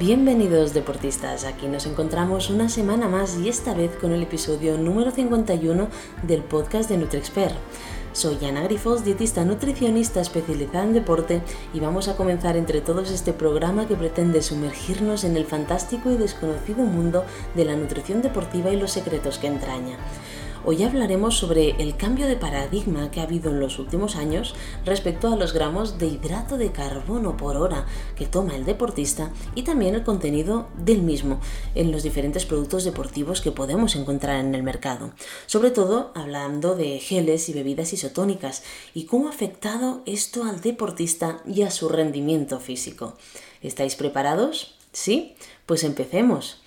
Bienvenidos deportistas, aquí nos encontramos una semana más y esta vez con el episodio número 51 del podcast de NutriExpert. Soy Ana Grifos, dietista nutricionista especializada en deporte y vamos a comenzar entre todos este programa que pretende sumergirnos en el fantástico y desconocido mundo de la nutrición deportiva y los secretos que entraña. Hoy hablaremos sobre el cambio de paradigma que ha habido en los últimos años respecto a los gramos de hidrato de carbono por hora que toma el deportista y también el contenido del mismo en los diferentes productos deportivos que podemos encontrar en el mercado. Sobre todo hablando de geles y bebidas isotónicas y cómo ha afectado esto al deportista y a su rendimiento físico. ¿Estáis preparados? ¿Sí? Pues empecemos.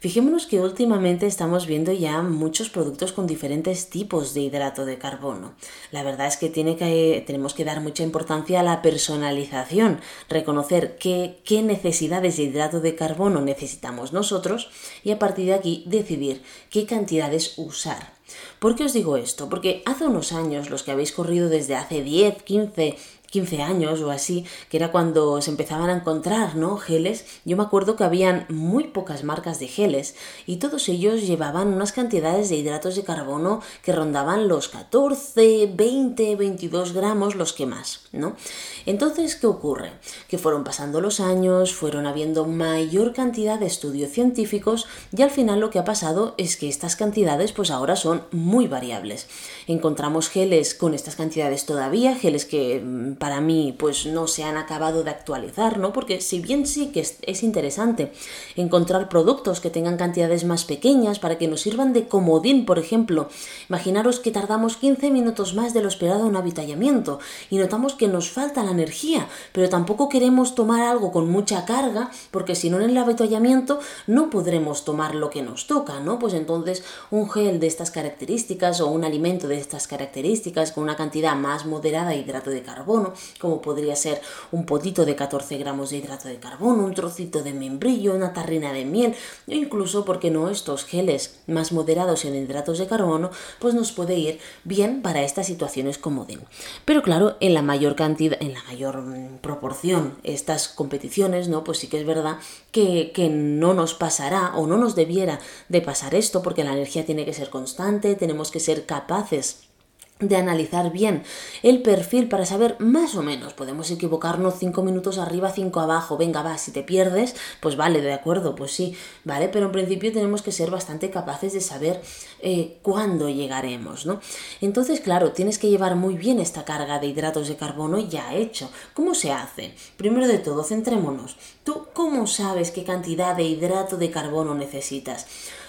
Fijémonos que últimamente estamos viendo ya muchos productos con diferentes tipos de hidrato de carbono. La verdad es que, tenemos que dar mucha importancia a la personalización, reconocer qué, qué necesidades de hidrato de carbono necesitamos nosotros y a partir de aquí decidir qué cantidades usar. ¿Por qué os digo esto? Porque hace unos años, los que habéis corrido desde hace 10, 15, 15 años o así, que era cuando se empezaban a encontrar, ¿no? Geles. Yo me acuerdo que habían muy pocas marcas de geles y todos ellos llevaban unas cantidades de hidratos de carbono que rondaban los 14, 20, 22 gramos, los que más, ¿no? Entonces, ¿qué ocurre? Que fueron pasando los años, fueron habiendo mayor cantidad de estudios científicos y al final lo que ha pasado es que estas cantidades pues ahora son muy variables. Encontramos geles con estas cantidades todavía, geles que mm, para mí pues no se han acabado de actualizar, ¿no? Porque si bien sí que es, interesante encontrar productos que tengan cantidades más pequeñas para que nos sirvan de comodín, por ejemplo, imaginaros que tardamos 15 minutos más de lo esperado en un avitallamiento y notamos que nos falta la energía, pero tampoco queremos tomar algo con mucha carga porque si no en el avitallamiento no podremos tomar lo que nos toca, ¿no? Pues entonces un gel de estas características o un alimento de estas características con una cantidad más moderada de hidrato de carbono como podría ser un potito de 14 gramos de hidrato de carbono, un trocito de membrillo, una tarrina de miel, o incluso, porque no, estos geles más moderados en hidratos de carbono, pues nos puede ir bien para estas situaciones comodín. Pero claro, en la mayor cantidad, en la mayor mm, proporción, estas competiciones, ¿no? Pues sí que es verdad que, que no nos pasará o no nos debiera de pasar esto, porque la energía tiene que ser constante, tenemos que ser capaces de analizar bien el perfil para saber más o menos. Podemos equivocarnos cinco minutos arriba, cinco abajo. Venga, va, si te pierdes, pues vale, de acuerdo, pues sí, vale, pero en principio tenemos que ser bastante capaces de saber eh, cuándo llegaremos, ¿no? Entonces, claro, tienes que llevar muy bien esta carga de hidratos de carbono ya hecho. ¿Cómo se hace? Primero de todo, centrémonos. ¿Tú cómo sabes qué cantidad de hidrato de carbono necesitas?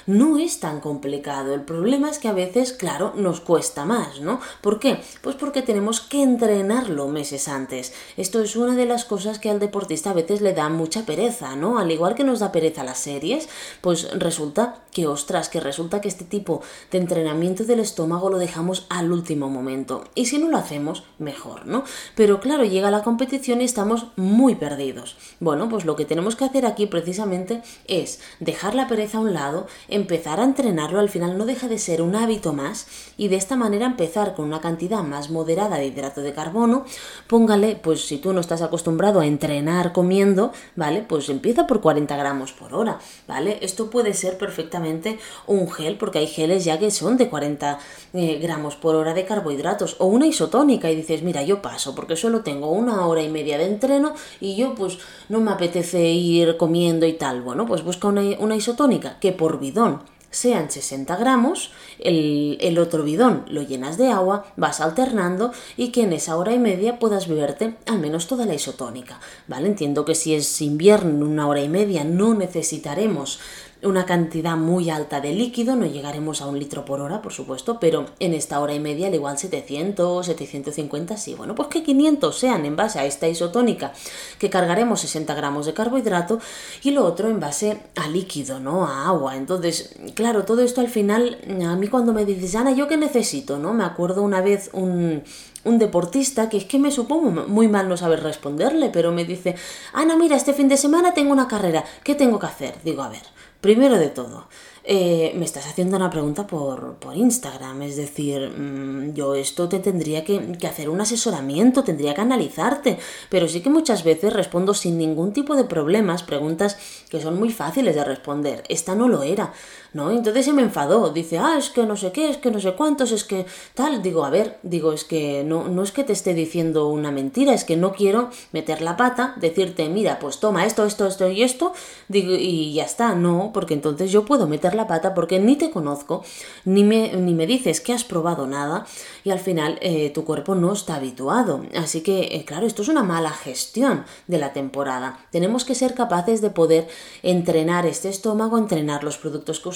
No es tan complicado. El problema es que a veces, claro, nos cuesta más, ¿no? ¿Por qué? Pues porque tenemos que entrenarlo meses antes. Esto es una de las cosas que al deportista a veces le da mucha pereza, ¿no? Al igual que nos da pereza las series, pues resulta que, ostras, que resulta que este tipo de entrenamiento del estómago lo dejamos al último momento. Y si no lo hacemos, mejor, ¿no? Pero claro, llega la competición y estamos muy perdidos. Bueno, pues lo que tenemos que hacer aquí precisamente es dejar la pereza a un lado, empezar a entrenarlo al final no deja de ser un hábito más y de esta manera empezar con una cantidad más moderada de hidrato de carbono, póngale, pues si tú no estás acostumbrado a entrenar comiendo, ¿vale? Pues empieza por 40 gramos por hora, ¿vale? Esto puede ser perfectamente un gel, porque hay geles ya que son de 40 eh, gramos por hora de carbohidratos, o una isotónica y dices, mira, yo paso porque solo tengo una hora y media de entreno y yo pues no me apetece ir comiendo y tal. Bueno, pues busca una, una isotónica que por bidón sean 60 gramos, el, el, otro bidón lo llenas de agua, vas alternando y que en esa hora y media puedas beberte al menos toda la isotónica. ¿Vale? Entiendo que si es invierno, en una hora y media no necesitaremos una cantidad muy alta de líquido, no llegaremos a un litro por hora, por supuesto, pero en esta hora y media al igual 700, 750, sí, bueno, pues que 500 sean en base a esta isotónica, que cargaremos 60 gramos de carbohidrato, y lo otro en base a líquido, ¿no? A agua. Entonces, claro, todo esto al final, a mí cuando me dices, Ana, ¿yo qué necesito? ¿No? Me acuerdo una vez un, un deportista que es que me supongo muy mal no saber responderle, pero me dice, Ana, mira, este fin de semana tengo una carrera, ¿qué tengo que hacer? Digo, a ver, Primero de todo, eh, me estás haciendo una pregunta por, por Instagram, es decir, mm, yo esto te tendría que, que, hacer un asesoramiento, tendría que analizarte, pero sí que muchas veces respondo sin ningún tipo de problemas, preguntas que son muy fáciles de responder. Esta no lo era, ¿no? Entonces se me enfadó, dice, ah, es que no sé qué, es que no sé cuántos, es que tal, digo, a ver, digo, es que no, no es que te esté diciendo una mentira, es que no quiero meter la pata, decirte, mira, pues toma esto, esto, esto y esto, digo, y ya está, no, porque entonces yo puedo meter la pata porque ni te conozco, ni me, ni me dices que has probado nada y al final eh, tu cuerpo no está habituado. Así que, eh, claro, esto es una mala gestión de la temporada. Tenemos que ser capaces de poder entrenar este estómago, entrenar los productos que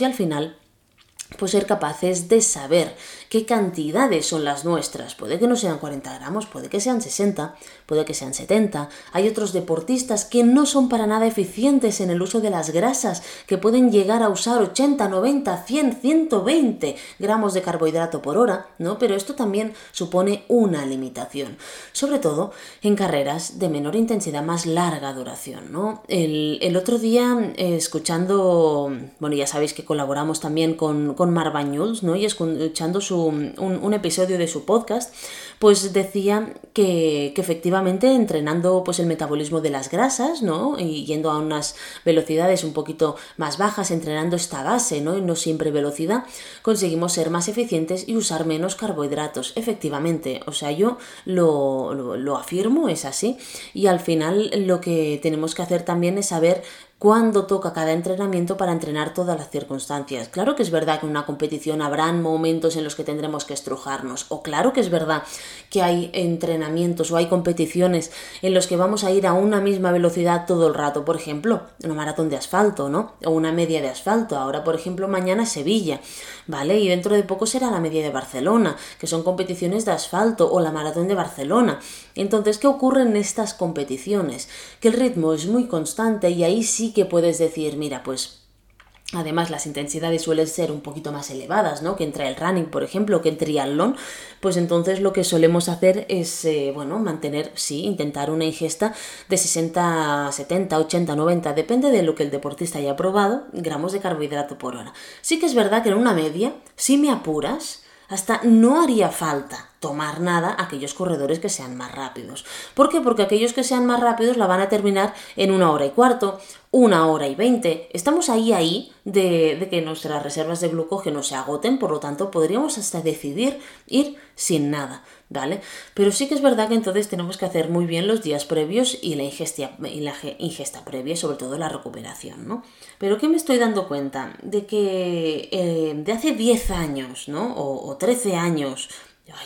y al final pues ser capaces de saber qué cantidades son las nuestras. Puede que no sean 40 gramos, puede que sean 60, puede que sean 70. Hay otros deportistas que no son para nada eficientes en el uso de las grasas, que pueden llegar a usar 80, 90, 100, 120 gramos de carbohidrato por hora, ¿no? Pero esto también supone una limitación, sobre todo en carreras de menor intensidad, más larga duración, ¿no? El, otro día, escuchando, bueno, ya sabéis que colaboramos también con, con Marbañuls, ¿no? Y escuchando su un, episodio de su podcast, pues decía que, efectivamente entrenando pues el metabolismo de las grasas, ¿no? Y yendo a unas velocidades un poquito más bajas, entrenando esta base, ¿no? Y no siempre velocidad, conseguimos ser más eficientes y usar menos carbohidratos. Efectivamente, o sea, yo lo, lo, lo afirmo, es así. Y al final lo que tenemos que hacer también es saber cuándo toca cada entrenamiento para entrenar todas las circunstancias. Claro que es verdad que en una competición habrán momentos en los que tendremos que estrujarnos, o claro que es verdad que hay entrenamientos o hay competiciones en los que vamos a ir a una misma velocidad todo el rato, por ejemplo, una maratón de asfalto, ¿no? O una media de asfalto. Ahora, por ejemplo, mañana Sevilla, ¿vale? Y dentro de poco será la media de Barcelona, que son competiciones de asfalto, o la maratón de Barcelona. Entonces, ¿qué ocurre en estas competiciones? Que el ritmo es muy constante y ahí sí que puedes decir, mira, pues Además, las intensidades suelen ser un poquito más elevadas, ¿no? Que entre el running, por ejemplo, que el triatlón. Pues entonces lo que solemos hacer es, eh, bueno, mantener, sí, intentar una ingesta de 60, 70, 80, 90, depende de lo que el deportista haya probado, gramos de carbohidrato por hora. Sí que es verdad que en una media, si me apuras, hasta no haría falta tomar nada aquellos corredores que sean más rápidos. ¿Por qué? Porque aquellos que sean más rápidos la van a terminar en una hora y cuarto, una hora y veinte. Estamos ahí, ahí de, que nuestras reservas de glucógeno se agoten, por lo tanto podríamos hasta decidir ir sin nada, ¿vale? Pero sí que es verdad que entonces tenemos que hacer muy bien los días previos y la la ingesta previa, sobre todo la recuperación, ¿no? Pero ¿qué me estoy dando cuenta? De que eh, de hace 10 años, ¿no? O, o 13 años,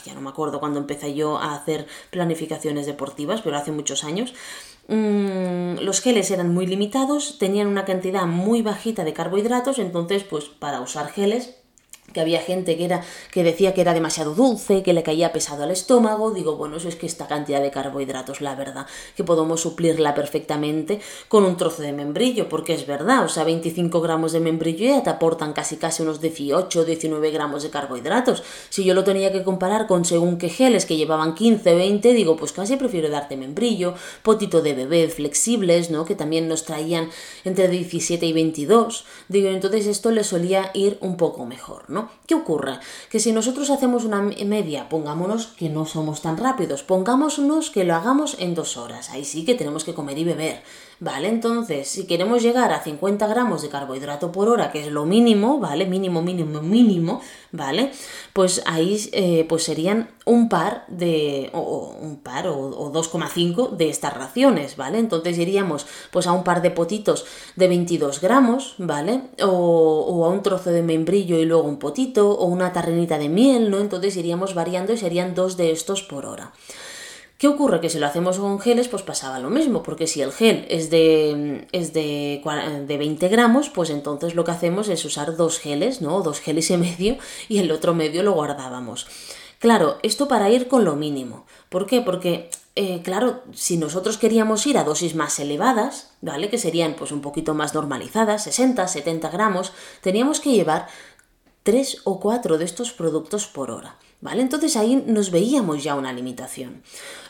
ya no me acuerdo cuando empecé yo a hacer planificaciones deportivas, pero hace muchos años, Mm, los geles eran muy limitados, tenían una cantidad muy bajita de carbohidratos, entonces pues para usar geles que había gente que, era, que decía que era demasiado dulce, que le caía pesado al estómago. Digo, bueno, eso es que esta cantidad de carbohidratos, la verdad, que podemos suplirla perfectamente con un trozo de membrillo, porque es verdad, o sea, 25 gramos de membrillo ya te aportan casi casi unos 18 19 gramos de carbohidratos. Si yo lo tenía que comparar con según qué geles que llevaban 15, 20, digo, pues casi prefiero darte membrillo, potito de bebé flexibles, ¿no? Que también nos traían entre 17 y 22. Digo, entonces esto le solía ir un poco mejor, ¿no? ¿Qué ocurre? Que si nosotros hacemos una media, pongámonos que no somos tan rápidos, pongámonos que lo hagamos en dos horas. Ahí sí que tenemos que comer y beber. Vale, entonces, si queremos llegar a 50 gramos de carbohidrato por hora, que es lo mínimo, ¿vale? Mínimo, mínimo, mínimo, ¿vale? Pues ahí eh, pues serían un par de, o, un par o, o 2,5 de estas raciones, ¿vale? Entonces iríamos pues a un par de potitos de 22 gramos, ¿vale? O, o a un trozo de membrillo y luego un potito, o una tarrenita de miel, ¿no? Entonces iríamos variando y serían dos de estos por hora. ¿Qué ocurre? Que si lo hacemos con geles, pues pasaba lo mismo, porque si el gel es de, es de, de 20 gramos, pues entonces lo que hacemos es usar dos geles, ¿no? Dos geles y medio, y el otro medio lo guardábamos. Claro, esto para ir con lo mínimo. ¿Por qué? Porque eh, claro, si nosotros queríamos ir a dosis más elevadas, ¿vale? Que serían pues un poquito más normalizadas, 60, 70 gramos, teníamos que llevar 3 o 4 de estos productos por hora. ¿Vale? Entonces ahí nos veíamos ya una limitación.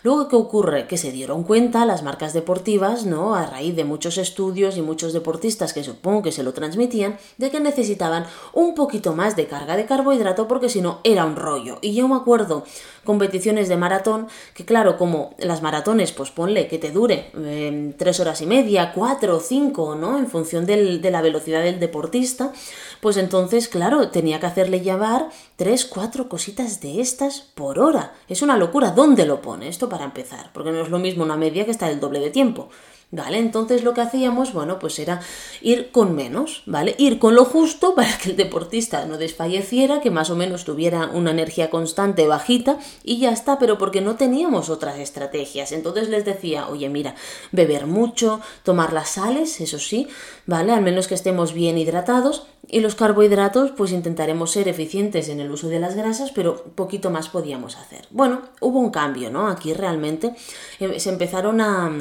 Luego, ¿qué ocurre? Que se dieron cuenta las marcas deportivas, ¿no? A raíz de muchos estudios y muchos deportistas que supongo que se lo transmitían, de que necesitaban un poquito más de carga de carbohidrato porque si no era un rollo. Y yo me acuerdo competiciones de maratón, que claro, como las maratones, pues ponle que te dure em, tres horas y media, cuatro, cinco, ¿no? En función de la velocidad del deportista, pues entonces, claro, tenía que hacerle llevar tres, cuatro cositas de estas por hora. Es una locura. ¿Dónde lo pone esto para empezar? Porque no es lo mismo una media que está el doble de tiempo. ¿Vale? Entonces lo que hacíamos, bueno, pues era ir con menos, ¿vale? Ir con lo justo para que el deportista no desfalleciera, que más o menos tuviera una energía constante bajita y ya está, pero porque no teníamos otras estrategias. Entonces les decía, oye, mira, beber mucho, tomar las sales, eso sí, ¿vale? Al menos que estemos bien hidratados y los carbohidratos, pues intentaremos ser eficientes en el uso de las grasas, pero poquito más podíamos hacer. Bueno, hubo un cambio, ¿no? Aquí realmente eh, se empezaron a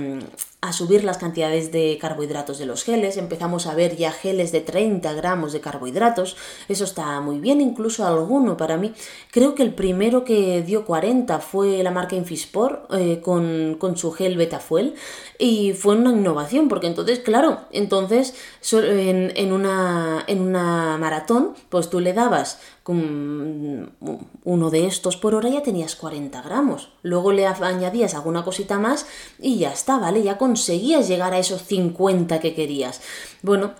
a subir las cantidades de carbohidratos de los geles, empezamos a ver ya geles de 30 gramos de carbohidratos, eso está muy bien, incluso alguno para mí. Creo que el primero que dio 40 fue la marca Infispor eh, con, con, su gel Betafuel. Y fue una innovación, porque entonces, claro, entonces en, en, una, en una maratón, pues tú le dabas con uno de estos por hora ya tenías 40 gramos. Luego le añadías alguna cosita más y ya está, ¿vale? Ya conseguías llegar a esos 50 que querías. Bueno,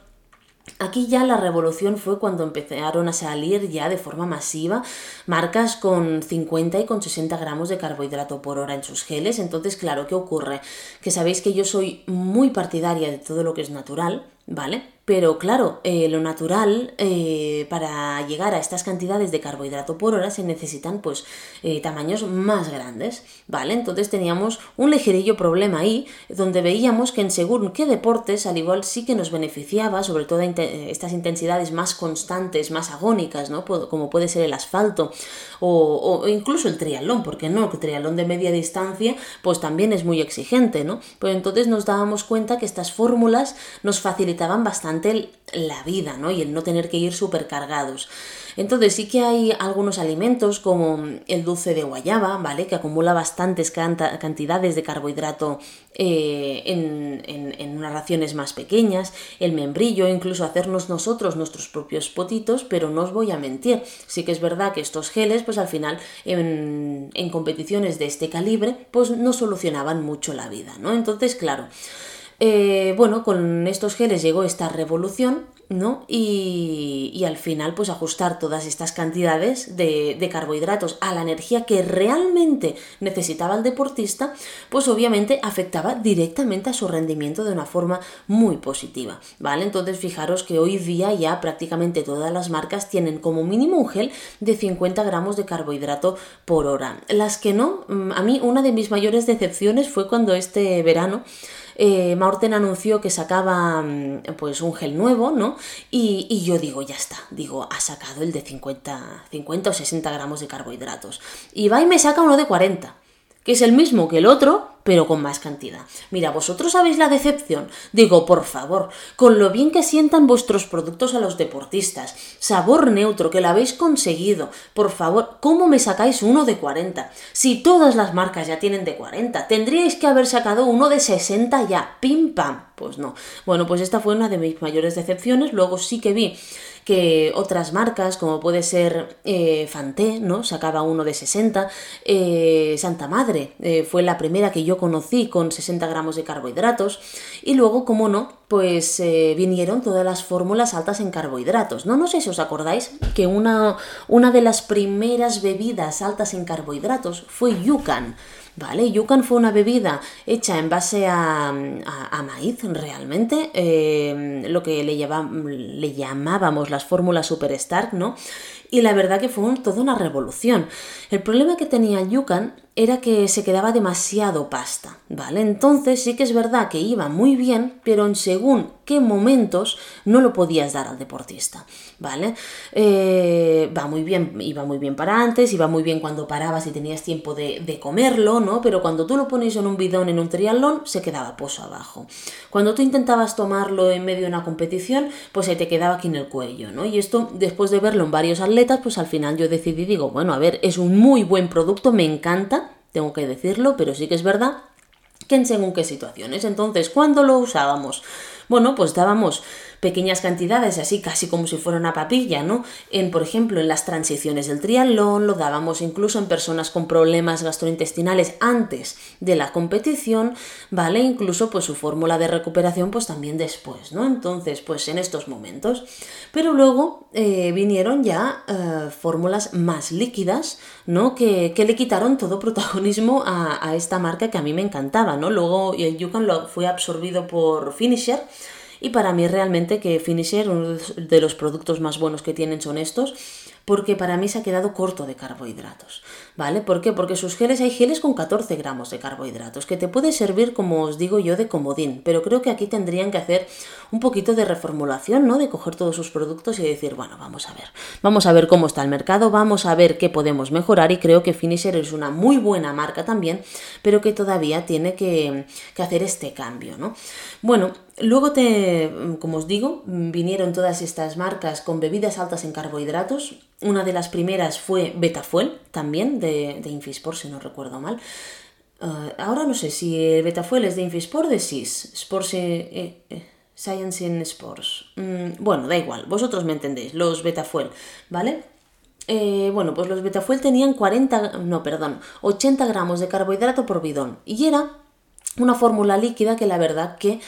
Aquí ya la revolución fue cuando empezaron a salir ya de forma masiva marcas con 50 y con 60 gramos de carbohidrato por hora en sus geles. Entonces, claro, ¿qué ocurre? Que sabéis que yo soy muy partidaria de todo lo que es natural, ¿vale? Pero claro, eh, lo natural, eh, para llegar a estas cantidades de carbohidrato por hora se necesitan pues eh, tamaños más grandes, ¿vale? Entonces teníamos un ligerillo problema ahí, donde veíamos que en según qué deportes, al igual sí que nos beneficiaba, sobre todo estas intensidades más constantes, más agónicas, ¿no? Como puede ser el asfalto o, incluso el triatlón, porque no, el triatlón de media distancia pues también es muy exigente, ¿no? Pues entonces nos dábamos cuenta que estas fórmulas nos facilitaban bastante la vida, ¿no? Y el no tener que ir supercargados. Entonces sí que hay algunos alimentos como el dulce de guayaba, ¿vale? Que acumula bastantes cantidades de carbohidrato eh, en, unas raciones más pequeñas, el membrillo, incluso hacernos nosotros nuestros propios potitos, pero no os voy a mentir, sí que es verdad que estos geles, pues al final en, en competiciones de este calibre, pues no solucionaban mucho la vida, ¿no? Entonces, claro, eh, bueno, con estos geles llegó esta revolución, ¿no? Y, al final, pues ajustar todas estas cantidades de, de, carbohidratos a la energía que realmente necesitaba el deportista, pues obviamente afectaba directamente a su rendimiento de una forma muy positiva, ¿vale? Entonces, fijaros que hoy día ya prácticamente todas las marcas tienen como mínimo un gel de 50 gramos de carbohidrato por hora. Las que no, mm, a mí una de mis mayores decepciones fue cuando este verano eh, Maurten anunció que sacaba mm, pues un gel nuevo, ¿no? Y, y, yo digo, ya está, digo, ha sacado el de 50, 50 o 60 gramos de carbohidratos. Y va y me saca uno de 40 que es el mismo que el otro, pero con más cantidad. Mira, vosotros sabéis la decepción. Digo, por favor, con lo bien que sientan vuestros productos a los deportistas, sabor neutro, que lo habéis conseguido, por favor, ¿cómo me sacáis uno de 40? Si todas las marcas ya tienen de 40, tendríais que haber sacado uno de 60 ya, pim pam. Pues no. Bueno, pues esta fue una de mis mayores decepciones. Luego sí que vi que otras marcas, como puede ser eh, Fanté, ¿no? Sacaba uno de 60, eh, Santa Madre eh, fue la primera que yo conocí con 60 gramos de carbohidratos, y luego, como no, pues vinieron todas las fórmulas altas en carbohidratos. No, no sé si os acordáis que una, una de las primeras bebidas altas en carbohidratos fue Yucan. ¿Vale? Yucan fue una bebida hecha en base a, maíz realmente, eh, lo que le, le, llamábamos las fórmulas Super Stark, ¿no? Y la verdad que fue toda una revolución. El problema que tenía Yucan era que se quedaba demasiado pasta, ¿vale? Entonces sí que es verdad que iba muy bien, pero en según qué momentos no lo podías dar al deportista, ¿vale? Eh, va muy bien, iba muy bien para antes, iba muy bien cuando parabas y tenías tiempo de, de comerlo, ¿no? Pero cuando tú lo pones en un bidón en un triatlón, se quedaba pozo abajo. Cuando tú intentabas tomarlo en medio de una competición, pues se te quedaba aquí en el cuello, ¿no? Y esto, después de verlo en varios atletas, pues al final yo decidí, digo, bueno, a ver, es un muy buen producto, me encanta, tengo que decirlo, pero sí que es verdad que en según qué situaciones. Entonces, ¿cuándo lo usábamos? Bueno, pues dábamos pequeñas cantidades, así casi como si fuera una papilla, ¿no? En, por ejemplo, en las transiciones del triatlón, lo dábamos incluso en personas con problemas gastrointestinales antes de la competición, ¿vale? Incluso pues su fórmula de recuperación pues también después, ¿no? Entonces, pues en estos momentos. Pero luego eh, vinieron ya eh, fórmulas más líquidas, ¿no? Que, que, le quitaron todo protagonismo a, a, esta marca que a mí me encantaba, ¿no? Luego el Yukon lo fue absorbido por Finisher, y para mí realmente que Finisher, uno de los productos más buenos que tienen son estos, porque para mí se ha quedado corto de carbohidratos, ¿vale? ¿Por qué? Porque sus geles hay geles con 14 gramos de carbohidratos, que te puede servir, como os digo yo, de comodín, pero creo que aquí tendrían que hacer un poquito de reformulación, ¿no? De coger todos sus productos y decir, bueno, vamos a ver, vamos a ver cómo está el mercado, vamos a ver qué podemos mejorar y creo que Finisher es una muy buena marca también, pero que todavía tiene que, que hacer este cambio, ¿no? Bueno, Luego, te, como os digo, vinieron todas estas marcas con bebidas altas en carbohidratos. Una de las primeras fue Betafuel, también de, de Infisport, si no recuerdo mal. Uh, ahora no sé si el Betafuel es de Infisport o de SIS, Sports, eh, eh, Science in Sports. Mm, bueno, da igual, vosotros me entendéis, los Betafuel, ¿vale? Eh, bueno, pues los Betafuel tenían 40, no, perdón, 80 gramos de carbohidrato por bidón y era una fórmula líquida que la verdad que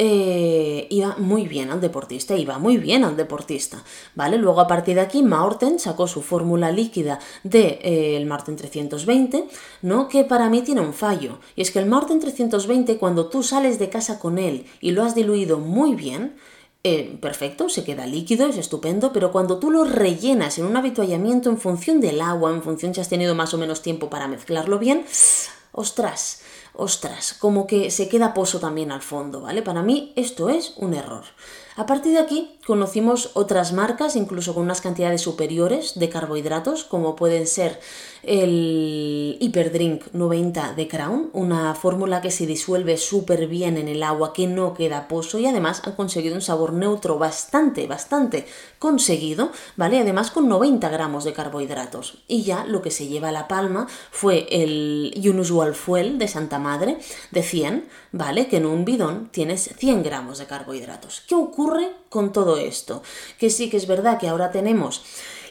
eh, iba muy bien al deportista, iba muy bien al deportista, ¿vale? Luego a partir de aquí Maorten sacó su fórmula líquida del de, eh, Marten 320, ¿no? Que para mí tiene un fallo, y es que el Marten 320 cuando tú sales de casa con él y lo has diluido muy bien, eh, perfecto, se queda líquido, es estupendo, pero cuando tú lo rellenas en un habituallamiento en función del agua, en función si has tenido más o menos tiempo para mezclarlo bien, ostras, ostras, como que se queda pozo también al fondo, ¿vale? Para mí esto es un error. A partir de aquí conocimos otras marcas, incluso con unas cantidades superiores de carbohidratos, como pueden ser el Hyperdrink 90 de Crown, una fórmula que se disuelve súper bien en el agua, que no queda pozo y además han conseguido un sabor neutro bastante, bastante conseguido, ¿vale? Además con 90 gramos de carbohidratos. Y ya lo que se lleva a la palma fue el Unusual Fuel de Santa Madre de 100, ¿vale? Que en un bidón tienes 100 gramos de carbohidratos. ¿Qué ocurre con todo esto? Que sí que es verdad que ahora tenemos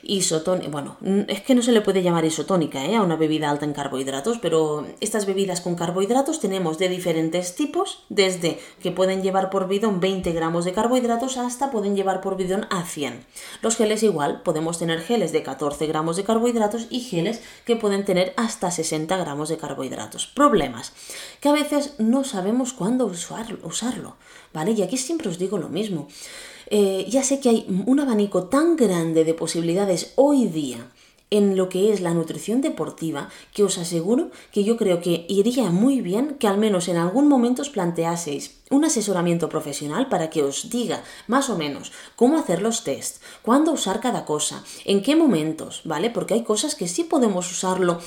isotónica, bueno, es que no se le puede llamar isotónica ¿eh? a una bebida alta en carbohidratos, pero estas bebidas con carbohidratos tenemos de diferentes tipos, desde que pueden llevar por bidón 20 gramos de carbohidratos hasta pueden llevar por bidón a 100. Los geles igual, podemos tener geles de 14 gramos de carbohidratos y geles que pueden tener hasta 60 gramos de carbohidratos. Problemas, que a veces no sabemos cuándo usarlo, ¿vale? Y aquí siempre os digo lo mismo. Eh, ya sé que hay un abanico tan grande de posibilidades hoy día en lo que es la nutrición deportiva que os aseguro que yo creo que iría muy bien que al menos en algún momento os planteaseis un asesoramiento profesional para que os diga más o menos cómo hacer los test, cuándo usar cada cosa, en qué momentos, ¿vale? Porque hay cosas que sí podemos usarlo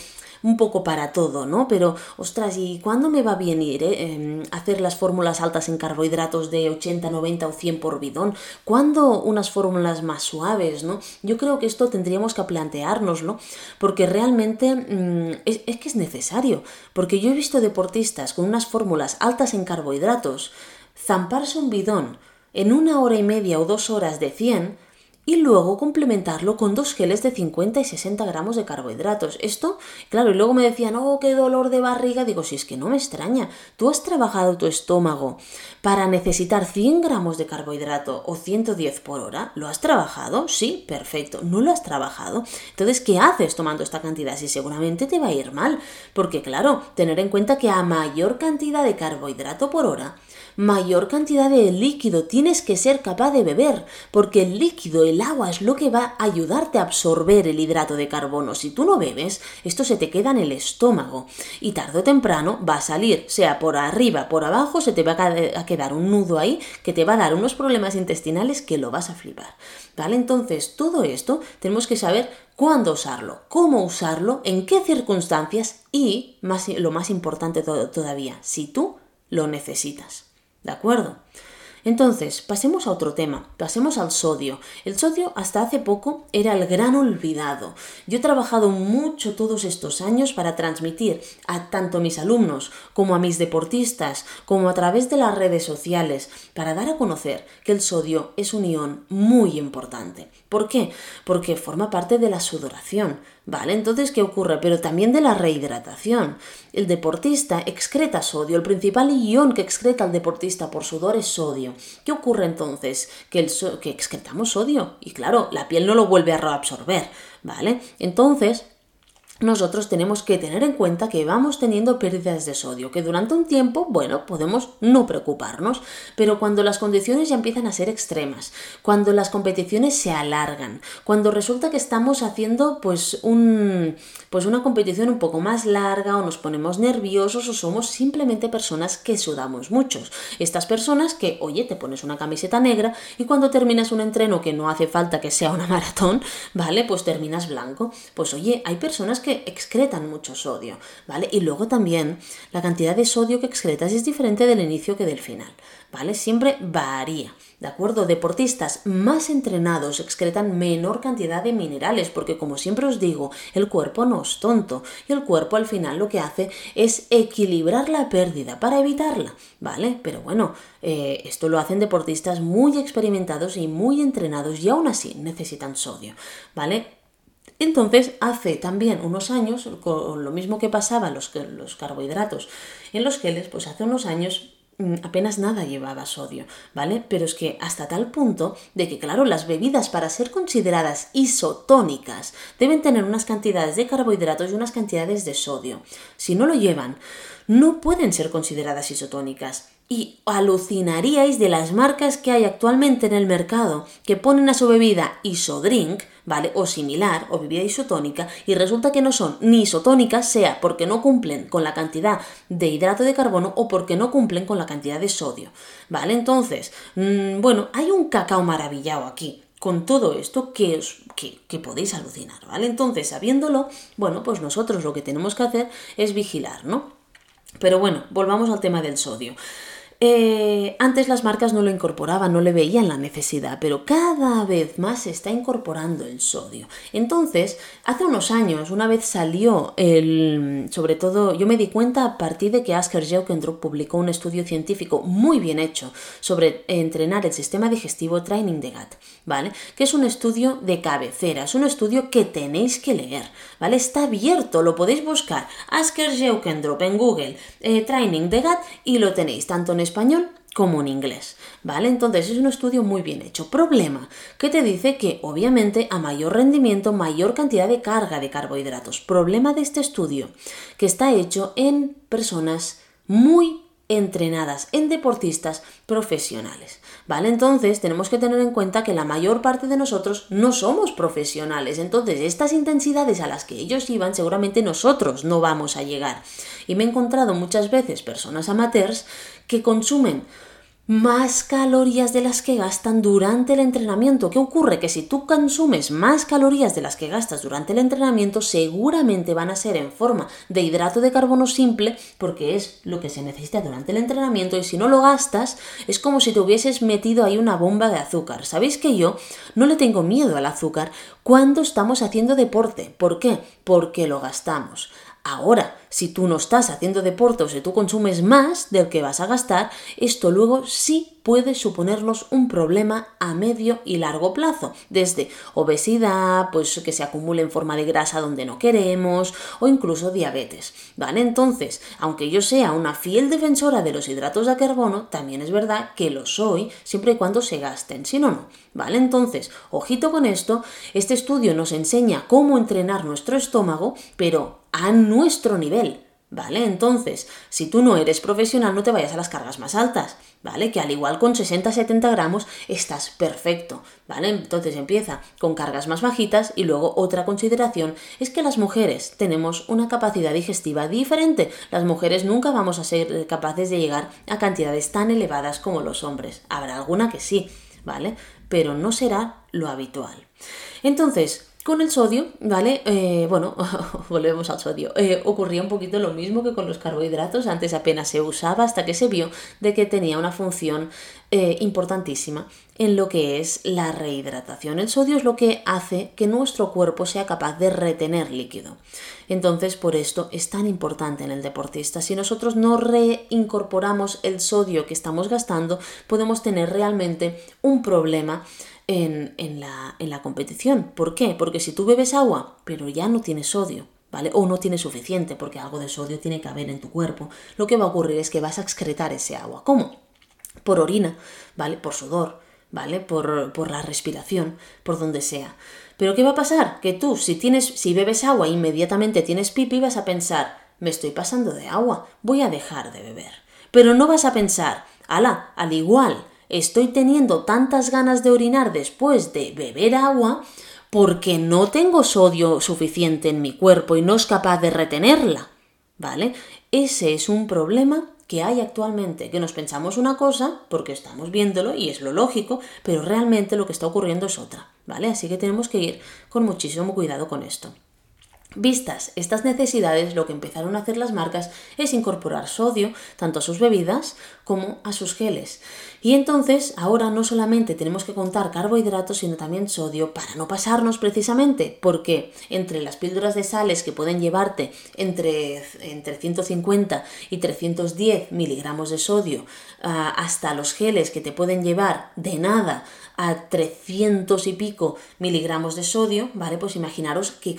un poco para todo, ¿no? Pero, ostras, ¿y cuándo me va a venir eh? Em, hacer las fórmulas altas en carbohidratos de 80, 90 o 100 por bidón? ¿Cuándo unas fórmulas más suaves, ¿no? Yo creo que esto tendríamos que planteárnoslo, porque realmente mm, es, es que es necesario, porque yo he visto deportistas con unas fórmulas altas en carbohidratos zamparse un bidón en una hora y media o dos horas de 100 y luego complementarlo con dos geles de 50 y 60 gramos de carbohidratos. Esto, claro, y luego me decían, oh, qué dolor de barriga. Digo, si es que no me extraña, tú has trabajado tu estómago para necesitar 100 gramos de carbohidrato o 110 por hora. ¿Lo has trabajado? Sí, perfecto. ¿No lo has trabajado? Entonces, ¿qué haces tomando esta cantidad? Si seguramente te va a ir mal. Porque, claro, tener en cuenta que a mayor cantidad de carbohidrato por hora, mayor cantidad de líquido tienes que ser capaz de beber, porque el líquido, el agua es lo que va a ayudarte a absorber el hidrato de carbono. Si tú no bebes, esto se te queda en el estómago y tarde o temprano va a salir, sea por arriba, por abajo, se te va a quedar un nudo ahí que te va a dar unos problemas intestinales que lo vas a flipar. ¿Vale? Entonces, todo esto tenemos que saber cuándo usarlo, cómo usarlo, en qué circunstancias y, más, lo más importante todavía, si tú lo necesitas. ¿De acuerdo? Entonces, pasemos a otro tema, pasemos al sodio. El sodio hasta hace poco era el gran olvidado. Yo he trabajado mucho todos estos años para transmitir a tanto mis alumnos como a mis deportistas, como a través de las redes sociales, para dar a conocer que el sodio es un ion muy importante. ¿Por qué? Porque forma parte de la sudoración. ¿Vale? Entonces, ¿qué ocurre? Pero también de la rehidratación. El deportista excreta sodio. El principal ion que excreta el deportista por sudor es sodio. ¿Qué ocurre entonces? Que, que excretamos sodio. Y claro, la piel no lo vuelve a reabsorber. ¿Vale? Entonces, nosotros tenemos que tener en cuenta que vamos teniendo pérdidas de sodio, que durante un tiempo, bueno, podemos no preocuparnos, pero cuando las condiciones ya empiezan a ser extremas, cuando las competiciones se alargan, cuando resulta que estamos haciendo pues un pues una competición un poco más larga o nos ponemos nerviosos o somos simplemente personas que sudamos muchos. Estas personas que, oye, te pones una camiseta negra y cuando terminas un entreno que no hace falta que sea una maratón, ¿vale? Pues terminas blanco. Pues oye, hay personas que excretan mucho sodio, ¿vale? Y luego también la cantidad de sodio que excretas es diferente del inicio que del final, ¿vale? Siempre varía, ¿de acuerdo? Deportistas más entrenados excretan menor cantidad de minerales, porque como siempre os digo, el cuerpo no es tonto y el cuerpo al final lo que hace es equilibrar la pérdida para evitarla, ¿vale? Pero bueno, eh, esto lo hacen deportistas muy experimentados y muy entrenados y aún así necesitan sodio, ¿vale? Entonces, hace también unos años, con lo mismo que pasaba los, los carbohidratos en los geles, pues hace unos años mm, apenas nada llevaba sodio, ¿vale? Pero es que hasta tal punto de que, claro, las bebidas para ser consideradas isotónicas deben tener unas cantidades de carbohidratos y unas cantidades de sodio. Si no lo llevan, no pueden ser consideradas isotónicas y alucinaríais de las marcas que hay actualmente en el mercado que ponen a su bebida isodrink, ¿vale? O similar, o bebida isotónica, y resulta que no son ni isotónicas, sea porque no cumplen con la cantidad de hidrato de carbono o porque no cumplen con la cantidad de sodio, ¿vale? Entonces, mmm, bueno, hay un cacao maravillado aquí con todo esto que, os, que, podéis alucinar, ¿vale? Entonces, sabiéndolo, bueno, pues nosotros lo que tenemos que hacer es vigilar, ¿no? Pero bueno, volvamos al tema del sodio. Eh, antes las marcas no lo incorporaban, no le veían la necesidad, pero cada vez más se está incorporando el sodio. Entonces, hace unos años, una vez salió el, sobre todo, yo me di cuenta a partir de que Asker Jeukendrup publicó un estudio científico muy bien hecho sobre entrenar el sistema digestivo Training de GAT, ¿vale? Que es un estudio de cabecera, es un estudio que tenéis que leer, ¿vale? Está abierto, lo podéis buscar, Asker Jeukendrup en Google, eh, Training de GAT y lo tenéis tanto en español como en inglés, ¿vale? Entonces es un estudio muy bien hecho. Problema, que te dice que obviamente a mayor rendimiento, mayor cantidad de carga de carbohidratos. Problema de este estudio, que está hecho en personas muy entrenadas en deportistas profesionales. ¿Vale? Entonces tenemos que tener en cuenta que la mayor parte de nosotros no somos profesionales. Entonces estas intensidades a las que ellos iban seguramente nosotros no vamos a llegar. Y me he encontrado muchas veces personas amateurs que consumen más calorías de las que gastan durante el entrenamiento. ¿Qué ocurre? Que si tú consumes más calorías de las que gastas durante el entrenamiento, seguramente van a ser en forma de hidrato de carbono simple, porque es lo que se necesita durante el entrenamiento, y si no lo gastas, es como si te hubieses metido ahí una bomba de azúcar. ¿Sabéis que yo no le tengo miedo al azúcar cuando estamos haciendo deporte? ¿Por qué? Porque lo gastamos. Ahora, si tú no estás haciendo deporte o si tú consumes más del que vas a gastar, esto luego sí puede suponernos un problema a medio y largo plazo, desde obesidad, pues que se acumule en forma de grasa donde no queremos, o incluso diabetes. ¿Vale? Entonces, aunque yo sea una fiel defensora de los hidratos de carbono, también es verdad que lo soy siempre y cuando se gasten, si no, no. ¿Vale? Entonces, ojito con esto, este estudio nos enseña cómo entrenar nuestro estómago, pero a nuestro nivel, ¿vale? Entonces, si tú no eres profesional, no te vayas a las cargas más altas, ¿vale? Que al igual con 60-70 gramos estás perfecto, ¿vale? Entonces empieza con cargas más bajitas y luego otra consideración es que las mujeres tenemos una capacidad digestiva diferente. Las mujeres nunca vamos a ser capaces de llegar a cantidades tan elevadas como los hombres. Habrá alguna que sí, ¿vale? Pero no será lo habitual. Entonces, con el sodio, ¿vale? Eh, bueno, volvemos al sodio. Eh, ocurría un poquito lo mismo que con los carbohidratos. Antes apenas se usaba hasta que se vio de que tenía una función eh, importantísima en lo que es la rehidratación. El sodio es lo que hace que nuestro cuerpo sea capaz de retener líquido. Entonces, por esto es tan importante en el deportista. Si nosotros no reincorporamos el sodio que estamos gastando, podemos tener realmente un problema en, la, en la competición. ¿Por qué? Porque si tú bebes agua, pero ya no tienes sodio, ¿vale? O no tienes suficiente, porque algo de sodio tiene que haber en tu cuerpo, lo que va a ocurrir es que vas a excretar ese agua. ¿Cómo? Por orina, ¿vale? Por sudor, ¿vale? Por, por la respiración, por donde sea. Pero ¿qué va a pasar? Que tú, si tienes, si bebes agua, inmediatamente tienes pipi, vas a pensar, me estoy pasando de agua, voy a dejar de beber. Pero no vas a pensar, ala, al igual estoy teniendo tantas ganas de orinar después de beber agua porque no tengo sodio suficiente en mi cuerpo y no es capaz de retenerla. ¿Vale? Ese es un problema que hay actualmente, que nos pensamos una cosa porque estamos viéndolo y es lo lógico, pero realmente lo que está ocurriendo es otra, ¿vale? Así que tenemos que ir con muchísimo cuidado con esto. Vistas estas necesidades, lo que empezaron a hacer las marcas es incorporar sodio tanto a sus bebidas como a sus geles. Y entonces ahora no solamente tenemos que contar carbohidratos, sino también sodio para no pasarnos precisamente, porque entre las píldoras de sales que pueden llevarte entre, entre 150 y 310 miligramos de sodio, ah, hasta los geles que te pueden llevar de nada a 300 y pico miligramos de sodio, ¿vale? Pues imaginaros que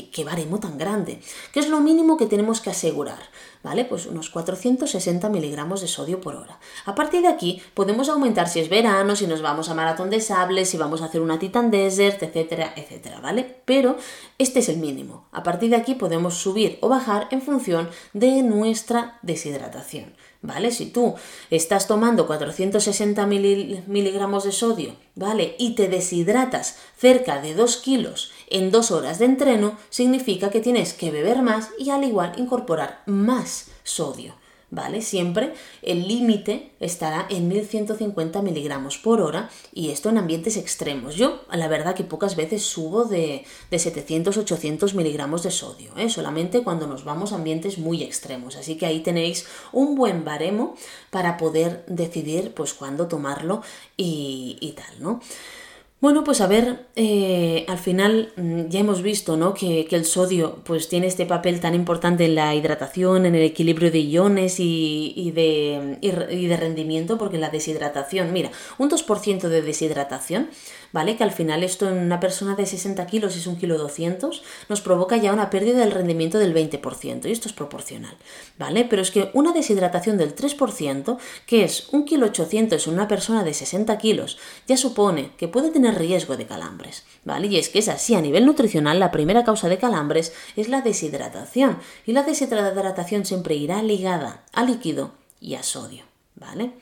qué, baremo tan grande, que es lo mínimo que tenemos que asegurar, ¿vale? Pues unos 460 miligramos de sodio por hora. A partir de aquí podemos aumentar si es verano, si nos vamos a maratón de sables, si vamos a hacer una Titan Desert, etcétera, etcétera, ¿vale? Pero este es el mínimo. A partir de aquí podemos subir o bajar en función de nuestra deshidratación. ¿vale? Si tú estás tomando 460 miligramos de sodio, ¿vale? Y te deshidratas cerca de 2 kilos en 2 horas de entreno, significa que tienes que beber más y al igual incorporar más sodio. ¿vale? Siempre el límite estará en 1150 miligramos por hora y esto en ambientes extremos. Yo, la verdad que pocas veces subo de, de 700-800 miligramos de sodio, ¿eh? solamente cuando nos vamos a ambientes muy extremos. Así que ahí tenéis un buen baremo para poder decidir pues cuándo tomarlo y, y tal, ¿no? Bueno, pues a ver, eh, al final mm, ya hemos visto ¿no? que, el sodio pues, tiene este papel tan importante en la hidratación, en el equilibrio de iones y, de, y de, rendimiento, porque la deshidratación, mira, un 2% de deshidratación ¿vale? Que al final esto en una persona de 60 kilos es un kilo 200, nos provoca ya una pérdida del rendimiento del 20% y esto es proporcional, ¿vale? Pero es que una deshidratación del 3%, que es un kilo 800 en una persona de 60 kilos, ya supone que puede tener riesgo de calambres, ¿vale? Y es que es así, a nivel nutricional, la primera causa de calambres es la deshidratación y la deshidratación siempre irá ligada a líquido y a sodio, ¿vale?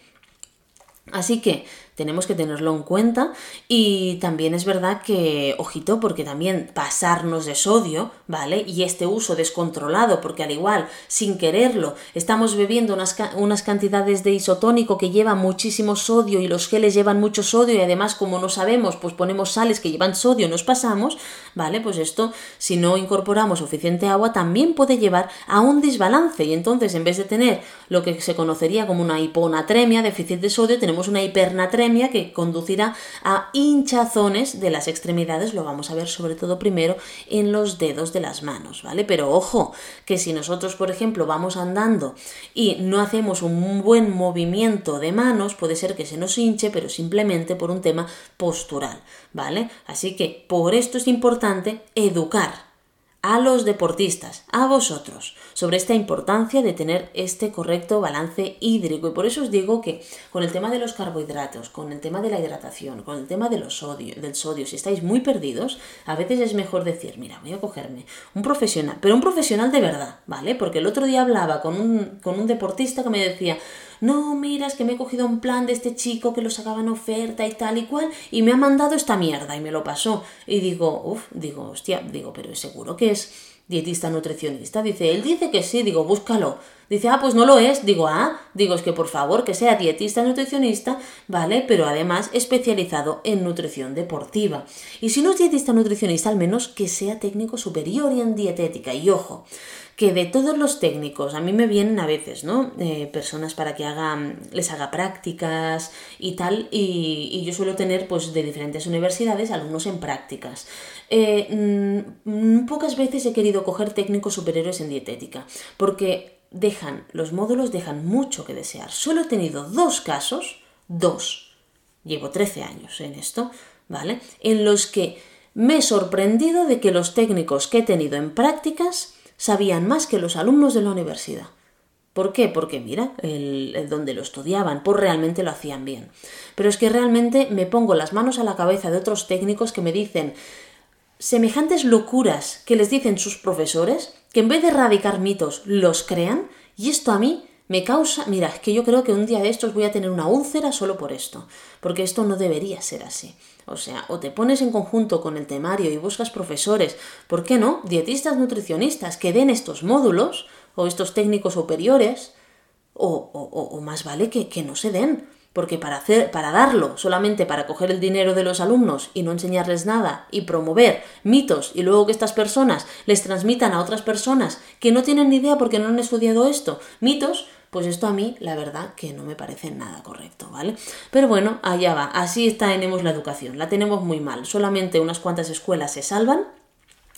Así que tenemos que tenerlo en cuenta y también es verdad que, ojito, porque también pasarnos de sodio, ¿vale? Y este uso descontrolado, porque al igual, sin quererlo, estamos bebiendo unas, unas cantidades de isotónico que lleva muchísimo sodio y los geles llevan mucho sodio y además como no sabemos, pues ponemos sales que llevan sodio, nos pasamos, ¿vale? Pues esto, si no incorporamos suficiente agua, también puede llevar a un desbalance y entonces en vez de tener lo que se conocería como una hiponatremia, déficit de sodio, tenemos una hipernatremia que conducirá a hinchazones de las extremidades, lo vamos a ver sobre todo primero en los dedos de las manos, ¿vale? Pero ojo, que si nosotros, por ejemplo, vamos andando y no hacemos un buen movimiento de manos, puede ser que se nos hinche, pero simplemente por un tema postural, ¿vale? Así que por esto es importante educar a los deportistas, a vosotros, sobre esta importancia de tener este correcto balance hídrico. Y por eso os digo que con el tema de los carbohidratos, con el tema de la hidratación, con el tema de los sodio, del sodio, si estáis muy perdidos, a veces es mejor decir, mira, voy a cogerme un profesional, pero un profesional de verdad, ¿vale? Porque el otro día hablaba con un, con un deportista que me decía, no, mira, es que me he cogido un plan de este chico que lo sacaba en oferta y tal y cual, y me ha mandado esta mierda y me lo pasó. Y digo, uff, digo, hostia, digo, pero seguro que es dietista nutricionista. Dice, él dice que sí, digo, búscalo. Dice, ah, pues no lo es. Digo, ah, digo, es que por favor que sea dietista nutricionista, ¿vale? Pero además especializado en nutrición deportiva. Y si no es dietista nutricionista, al menos que sea técnico superior y en dietética. Y ojo, que de todos los técnicos, a mí me vienen a veces, ¿no? Eh, personas para que hagan, les haga prácticas y tal, y, yo suelo tener, pues, de diferentes universidades, alumnos en prácticas. Eh, mm, pocas veces he querido coger técnicos superiores en dietética, porque dejan, los módulos dejan mucho que desear. Solo he tenido dos casos, dos, llevo 13 años en esto, ¿vale? En los que me he sorprendido de que los técnicos que he tenido en prácticas sabían más que los alumnos de la universidad. ¿Por qué? Porque mira, el, donde lo estudiaban, pues realmente lo hacían bien. Pero es que realmente me pongo las manos a la cabeza de otros técnicos que me dicen semejantes locuras que les dicen sus profesores, que en vez de erradicar mitos los crean, y esto a mí me causa, mira, es que yo creo que un día de estos voy a tener una úlcera solo por esto, porque esto no debería ser así. O sea, o te pones en conjunto con el temario y buscas profesores, ¿por qué no? Dietistas nutricionistas que den estos módulos o estos técnicos superiores, o, o, más vale que, que no se den. Porque para, hacer, para darlo solamente para coger el dinero de los alumnos y no enseñarles nada y promover mitos y luego que estas personas les transmitan a otras personas que no tienen ni idea porque no han estudiado esto, mitos, pues esto a mí, la verdad, que no me parece nada correcto, ¿vale? Pero bueno, allá va, así tenemos la educación, la tenemos muy mal. Solamente unas cuantas escuelas se salvan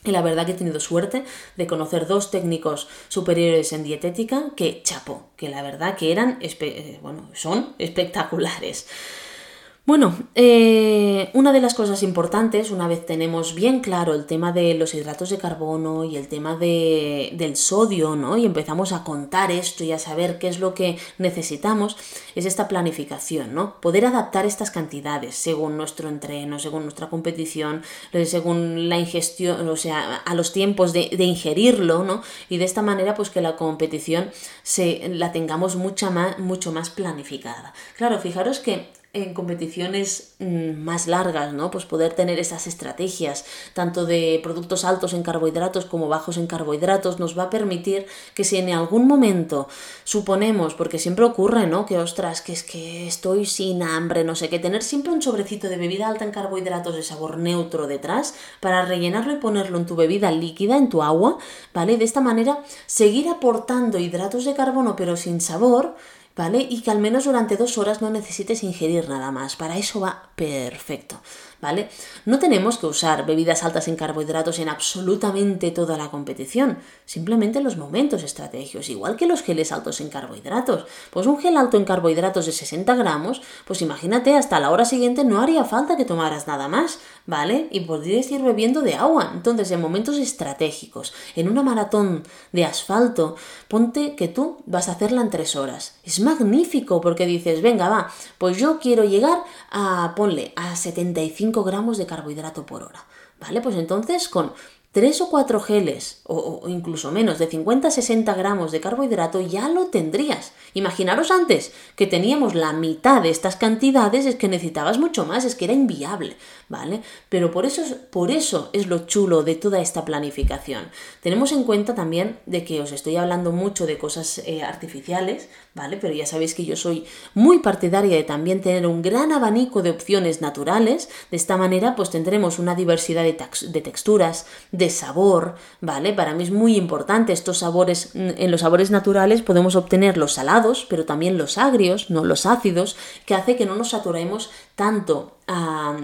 y la verdad que he tenido suerte de conocer dos técnicos superiores en dietética que chapo, que la verdad que eran, eh, bueno, son espectaculares. Bueno, eh, una de las cosas importantes, una vez tenemos bien claro el tema de los hidratos de carbono y el tema de, del sodio, ¿no? Y empezamos a contar esto y a saber qué es lo que necesitamos, es esta planificación, ¿no? Poder adaptar estas cantidades según nuestro entreno, según nuestra competición, eh, según la ingestión, o sea, a los tiempos de, de ingerirlo, ¿no? Y de esta manera, pues que la competición se, la tengamos mucha más, mucho más planificada. Claro, fijaros que en competiciones mm, más largas, ¿no? Pues poder tener esas estrategias, tanto de productos altos en carbohidratos como bajos en carbohidratos, nos va a permitir que si en algún momento suponemos, porque siempre ocurre, ¿no? Que ostras, que es que estoy sin hambre, no sé, que tener siempre un sobrecito de bebida alta en carbohidratos de sabor neutro detrás para rellenarlo y ponerlo en tu bebida líquida, en tu agua, ¿vale? De esta manera seguir aportando hidratos de carbono pero sin sabor, ¿vale? Y que al menos durante dos horas no necesites ingerir nada más. Para eso va perfecto. ¿vale? No tenemos que usar bebidas altas en carbohidratos en absolutamente toda la competición, simplemente en los momentos estratégicos, igual que los geles altos en carbohidratos. Pues un gel alto en carbohidratos de 60 gramos, pues imagínate, hasta la hora siguiente no haría falta que tomaras nada más, ¿vale? Y podrías ir bebiendo de agua. Entonces, en momentos estratégicos, en una maratón de asfalto, ponte que tú vas a hacerla en tres horas. Es magnífico porque dices, venga, va, pues yo quiero llegar a, ponle, a 75 gramos de carbohidrato por hora. ¿Vale? Pues entonces con 3 o 4 geles, o, incluso menos, de 50 a 60 gramos de carbohidrato, ya lo tendrías. Imaginaros antes que teníamos la mitad de estas cantidades, es que necesitabas mucho más, es que era inviable, ¿vale? Pero por eso, por eso es lo chulo de toda esta planificación. Tenemos en cuenta también de que os estoy hablando mucho de cosas eh, artificiales, ¿vale? Pero ya sabéis que yo soy muy partidaria de también tener un gran abanico de opciones naturales. De esta manera, pues tendremos una diversidad de, texturas, de sabor, ¿vale? Para mí es muy importante estos sabores, en los sabores naturales podemos obtener los salados, pero también los agrios, no los ácidos, que hace que no nos saturemos tanto a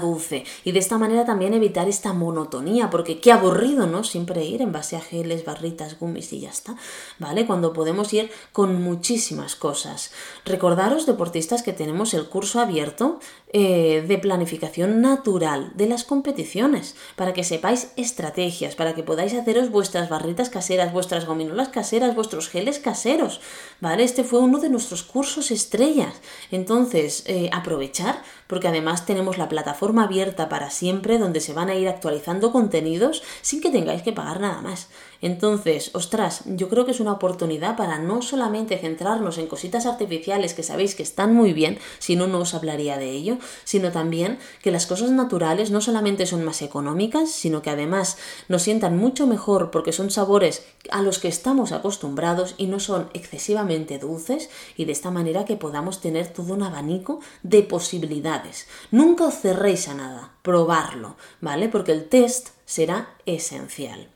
dulce y de esta manera también evitar esta monotonía porque qué aburrido no siempre ir en base a geles barritas gummies y ya está vale cuando podemos ir con muchísimas cosas recordaros deportistas que tenemos el curso abierto eh, de planificación natural de las competiciones, para que sepáis estrategias, para que podáis haceros vuestras barritas caseras, vuestras gominolas caseras, vuestros geles caseros, ¿vale? Este fue uno de nuestros cursos estrellas. Entonces, eh, aprovechar, porque además tenemos la plataforma abierta para siempre, donde se van a ir actualizando contenidos sin que tengáis que pagar nada más. Entonces, ostras, yo creo que es una oportunidad para no solamente centrarnos en cositas artificiales que sabéis que están muy bien, si no, no os hablaría de ello, sino también que las cosas naturales no solamente son más económicas, sino que además nos sientan mucho mejor porque son sabores a los que estamos acostumbrados y no son excesivamente dulces y de esta manera que podamos tener todo un abanico de posibilidades. Nunca os cerréis a nada, probarlo, ¿vale? Porque el test será esencial.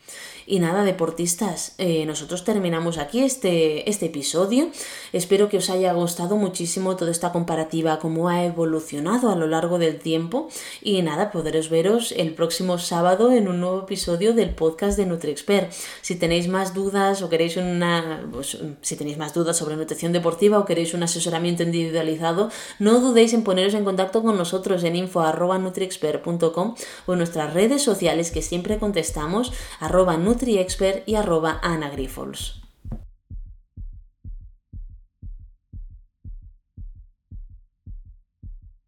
Y nada, deportistas, eh, nosotros terminamos aquí este, este episodio. Espero que os haya gustado muchísimo toda esta comparativa, cómo ha evolucionado a lo largo del tiempo. Y nada, poderos veros el próximo sábado en un nuevo episodio del podcast de NutriExpert. Si tenéis más dudas o queréis una. Pues, si tenéis más dudas sobre nutrición deportiva o queréis un asesoramiento individualizado, no dudéis en poneros en contacto con nosotros en info.nutriexpert.com o en nuestras redes sociales que siempre contestamos, arroba NutriExpert y arroba Ana Grifols.